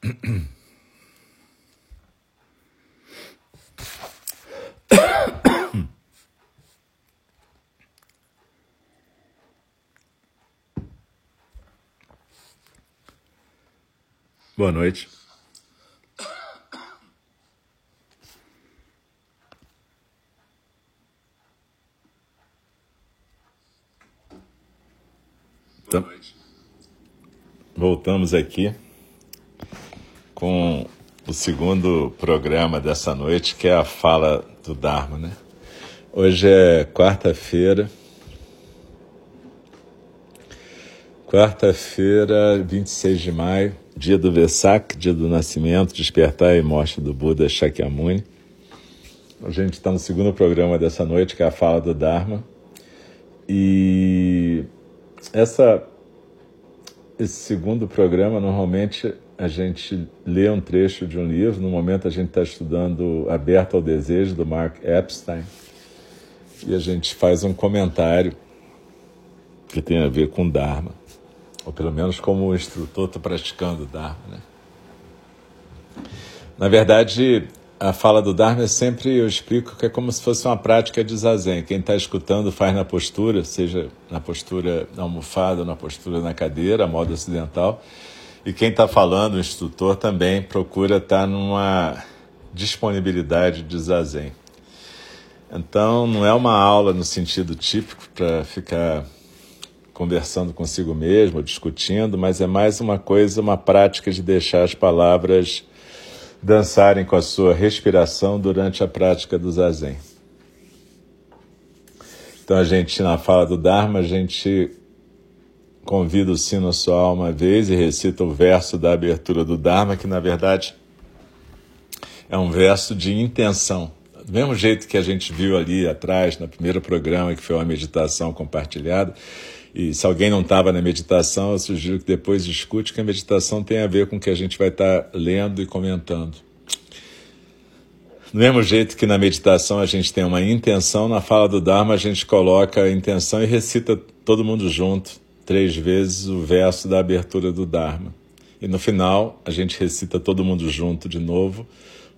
Boa noite. Então, voltamos aqui com o segundo programa dessa noite, que é a fala do Dharma, né? Hoje é quarta-feira. Quarta-feira, 26 de maio, dia do Vesak, dia do nascimento, despertar e morte do Buda Shakyamuni. A gente está no segundo programa dessa noite, que é a fala do Dharma. E essa, esse segundo programa, normalmente a gente lê um trecho de um livro. No momento a gente está estudando Aberto ao Desejo, do Mark Epstein. E a gente faz um comentário que tem a ver com Dharma. Ou pelo menos como o instrutor está praticando Dharma. Né? Na verdade, a fala do Dharma é sempre, eu explico, que é como se fosse uma prática de zazen. Quem está escutando faz na postura, seja na postura na almofada na postura na cadeira, a modo ocidental. E quem está falando, o instrutor, também procura estar tá numa disponibilidade de zazen. Então, não é uma aula no sentido típico para ficar conversando consigo mesmo, discutindo, mas é mais uma coisa, uma prática de deixar as palavras dançarem com a sua respiração durante a prática do zazen. Então a gente, na fala do Dharma, a gente convida o sino alma uma vez e recita o verso da abertura do Dharma, que na verdade é um verso de intenção. Do mesmo jeito que a gente viu ali atrás, no primeiro programa, que foi uma meditação compartilhada, e se alguém não estava na meditação, eu sugiro que depois escute que a meditação tem a ver com o que a gente vai estar tá lendo e comentando. Do mesmo jeito que na meditação a gente tem uma intenção, na fala do Dharma a gente coloca a intenção e recita todo mundo junto, três vezes, o verso da abertura do Dharma. E no final a gente recita todo mundo junto de novo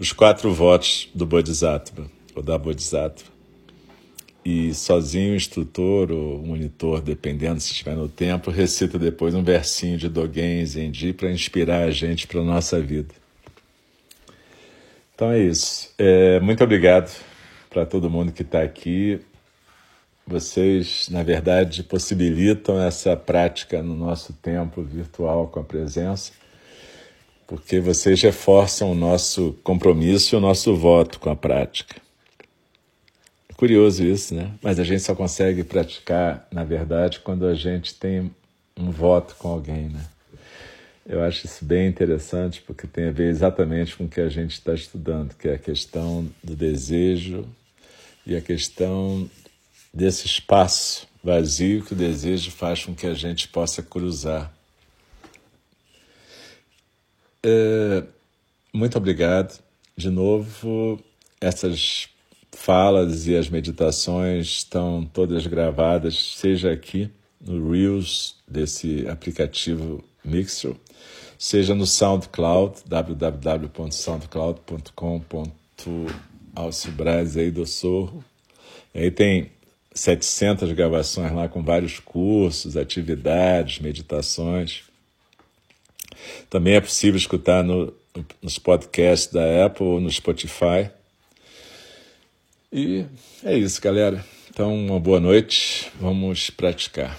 os quatro votos do Bodhisattva, ou da Bodhisattva e sozinho o instrutor ou monitor, dependendo se estiver no tempo, recita depois um versinho de Dogen Zenji para inspirar a gente para a nossa vida. Então é isso. É, muito obrigado para todo mundo que está aqui. Vocês, na verdade, possibilitam essa prática no nosso tempo virtual com a presença, porque vocês reforçam o nosso compromisso e o nosso voto com a prática. Curioso isso, né? Mas a gente só consegue praticar, na verdade, quando a gente tem um voto com alguém, né? Eu acho isso bem interessante porque tem a ver exatamente com o que a gente está estudando, que é a questão do desejo e a questão desse espaço vazio que o desejo faz com que a gente possa cruzar. É, muito obrigado. De novo, essas falas e as meditações estão todas gravadas, seja aqui no Reels desse aplicativo Mixer, seja no SoundCloud, www.soundcloud.com.alcibraz aí do Sorro. E aí tem 700 gravações lá com vários cursos, atividades, meditações. Também é possível escutar no, nos podcasts da Apple ou no Spotify. E é isso, galera. Então, uma boa noite. Vamos praticar.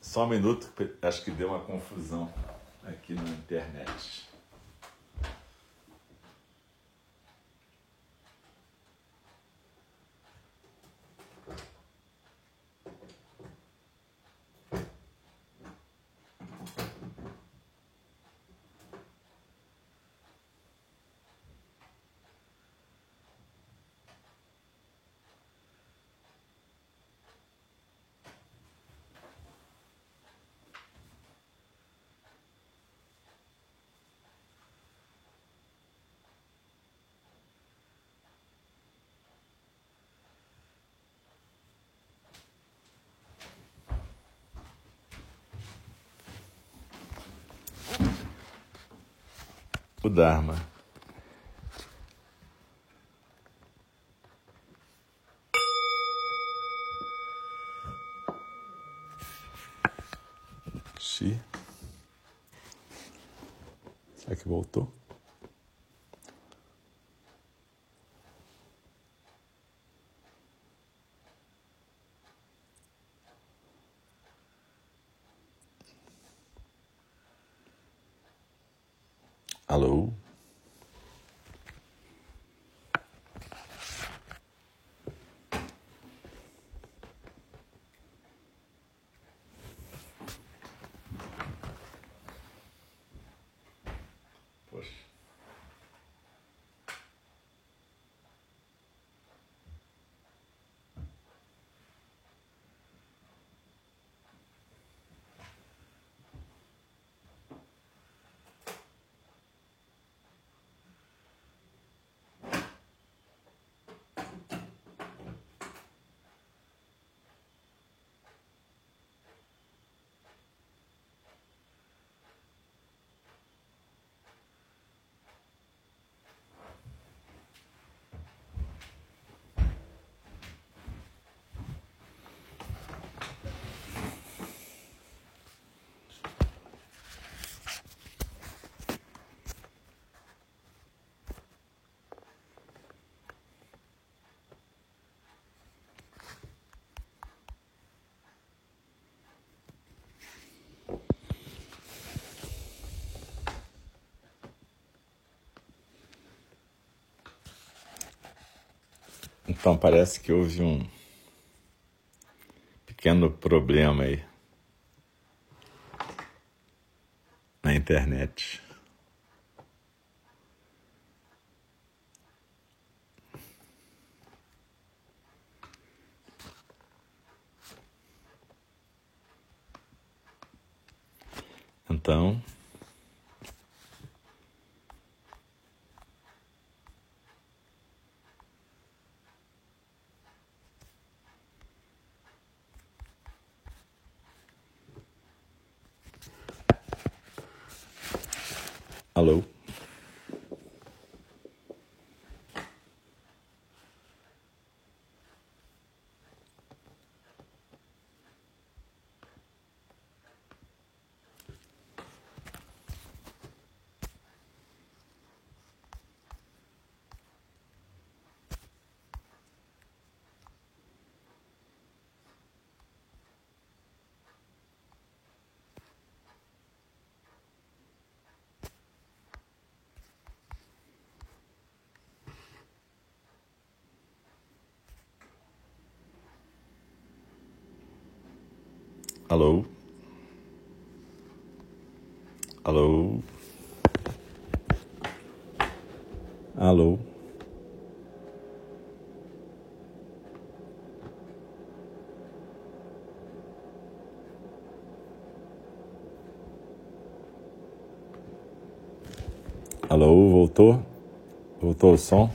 Só um minuto, acho que deu uma confusão aqui na internet. O Dharma. Xi. Será que voltou? Alô? Então parece que houve um pequeno problema aí na internet. Então, Alô? Alô? Alô? Alô? Alô, voltou? Voltou o som?